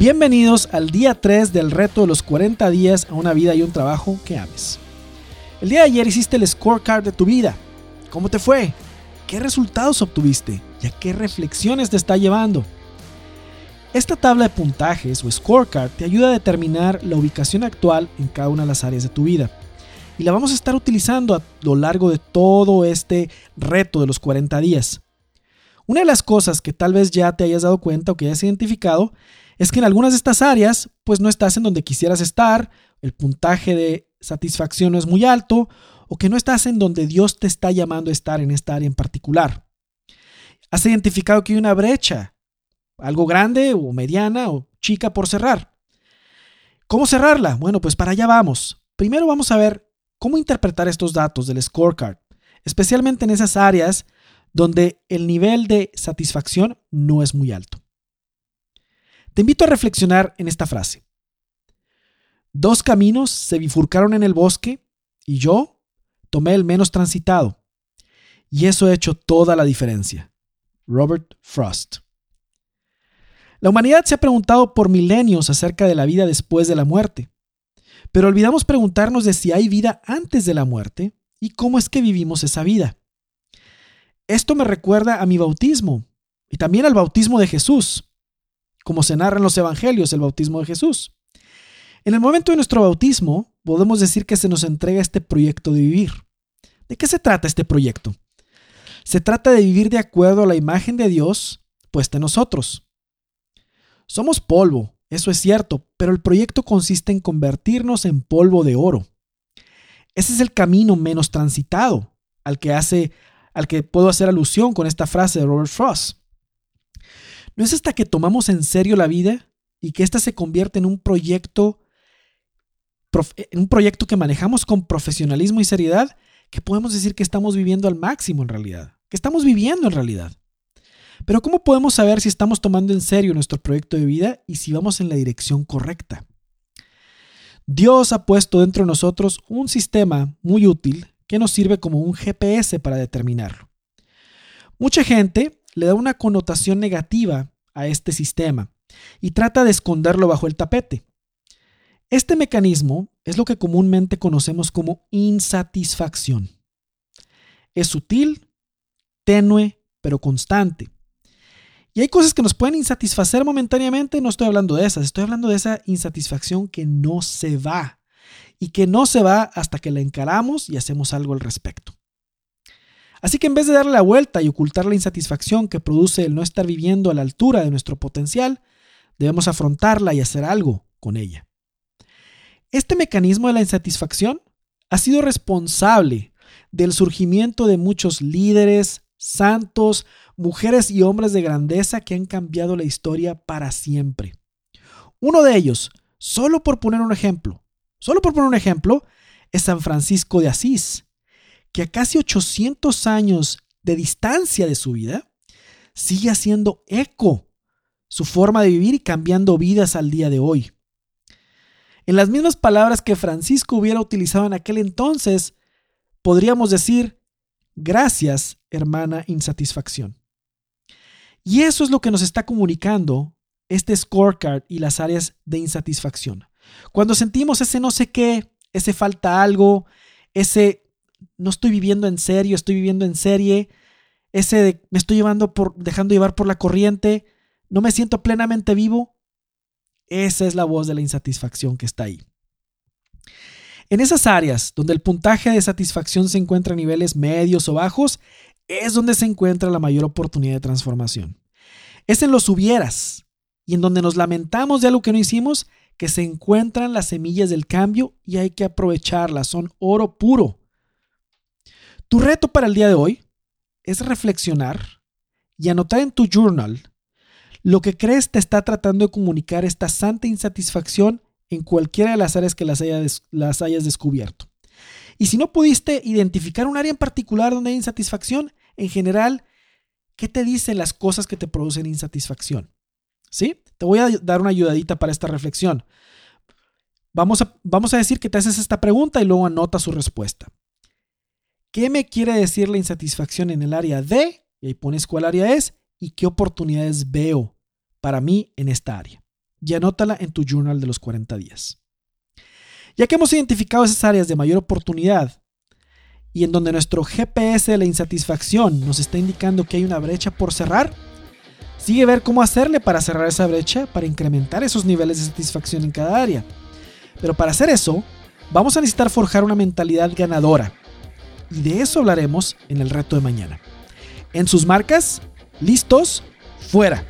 Bienvenidos al día 3 del reto de los 40 días a una vida y un trabajo que ames. El día de ayer hiciste el scorecard de tu vida. ¿Cómo te fue? ¿Qué resultados obtuviste? ¿Y a qué reflexiones te está llevando? Esta tabla de puntajes o scorecard te ayuda a determinar la ubicación actual en cada una de las áreas de tu vida. Y la vamos a estar utilizando a lo largo de todo este reto de los 40 días. Una de las cosas que tal vez ya te hayas dado cuenta o que hayas identificado es que en algunas de estas áreas pues no estás en donde quisieras estar, el puntaje de satisfacción no es muy alto o que no estás en donde Dios te está llamando a estar en esta área en particular. Has identificado que hay una brecha, algo grande o mediana o chica por cerrar. ¿Cómo cerrarla? Bueno, pues para allá vamos. Primero vamos a ver cómo interpretar estos datos del scorecard, especialmente en esas áreas donde el nivel de satisfacción no es muy alto. Te invito a reflexionar en esta frase. Dos caminos se bifurcaron en el bosque y yo tomé el menos transitado. Y eso ha hecho toda la diferencia. Robert Frost. La humanidad se ha preguntado por milenios acerca de la vida después de la muerte, pero olvidamos preguntarnos de si hay vida antes de la muerte y cómo es que vivimos esa vida. Esto me recuerda a mi bautismo y también al bautismo de Jesús como se narra en los evangelios, el bautismo de Jesús. En el momento de nuestro bautismo, podemos decir que se nos entrega este proyecto de vivir. ¿De qué se trata este proyecto? Se trata de vivir de acuerdo a la imagen de Dios puesta en nosotros. Somos polvo, eso es cierto, pero el proyecto consiste en convertirnos en polvo de oro. Ese es el camino menos transitado al que hace al que puedo hacer alusión con esta frase de Robert Frost. No es hasta que tomamos en serio la vida y que ésta se convierte en un proyecto, en un proyecto que manejamos con profesionalismo y seriedad que podemos decir que estamos viviendo al máximo en realidad, que estamos viviendo en realidad. Pero ¿cómo podemos saber si estamos tomando en serio nuestro proyecto de vida y si vamos en la dirección correcta? Dios ha puesto dentro de nosotros un sistema muy útil que nos sirve como un GPS para determinarlo. Mucha gente le da una connotación negativa a este sistema y trata de esconderlo bajo el tapete. Este mecanismo es lo que comúnmente conocemos como insatisfacción. Es sutil, tenue, pero constante. Y hay cosas que nos pueden insatisfacer momentáneamente, no estoy hablando de esas, estoy hablando de esa insatisfacción que no se va y que no se va hasta que la encaramos y hacemos algo al respecto. Así que en vez de darle la vuelta y ocultar la insatisfacción que produce el no estar viviendo a la altura de nuestro potencial, debemos afrontarla y hacer algo con ella. Este mecanismo de la insatisfacción ha sido responsable del surgimiento de muchos líderes, santos, mujeres y hombres de grandeza que han cambiado la historia para siempre. Uno de ellos, solo por poner un ejemplo, solo por poner un ejemplo, es San Francisco de Asís, que a casi 800 años de distancia de su vida, sigue haciendo eco su forma de vivir y cambiando vidas al día de hoy. En las mismas palabras que Francisco hubiera utilizado en aquel entonces, podríamos decir, gracias, hermana insatisfacción. Y eso es lo que nos está comunicando este scorecard y las áreas de insatisfacción. Cuando sentimos ese no sé qué, ese falta algo, ese no estoy viviendo en serio, estoy viviendo en serie, ese de me estoy llevando por, dejando llevar por la corriente, no me siento plenamente vivo, esa es la voz de la insatisfacción que está ahí. En esas áreas donde el puntaje de satisfacción se encuentra a niveles medios o bajos, es donde se encuentra la mayor oportunidad de transformación. Es en los hubieras y en donde nos lamentamos de algo que no hicimos que se encuentran las semillas del cambio y hay que aprovecharlas, son oro puro. Tu reto para el día de hoy es reflexionar y anotar en tu journal lo que crees te está tratando de comunicar esta santa insatisfacción en cualquiera de las áreas que las, hayas descubierto. Y si no pudiste identificar un área en particular donde hay insatisfacción, en general, ¿qué te dicen las cosas que te producen insatisfacción? ¿Sí? Te voy a dar una ayudadita para esta reflexión. Vamos vamos a decir que te haces esta pregunta y luego anota su respuesta. ¿Qué me quiere decir la insatisfacción en el área de? Y ahí pones cuál área es y qué oportunidades veo para mí en esta área. y anótala en tu journal de los 40 días. Ya que hemos identificado esas áreas de mayor oportunidad y en donde nuestro GPS de la insatisfacción nos está indicando que hay una brecha por cerrar, sigue ver cómo hacerle para cerrar esa brecha, para incrementar esos niveles de satisfacción en cada área. Pero para hacer eso, vamos a necesitar forjar una mentalidad ganadora. Y de eso hablaremos en el reto de mañana. En sus marcas, listos, fuera.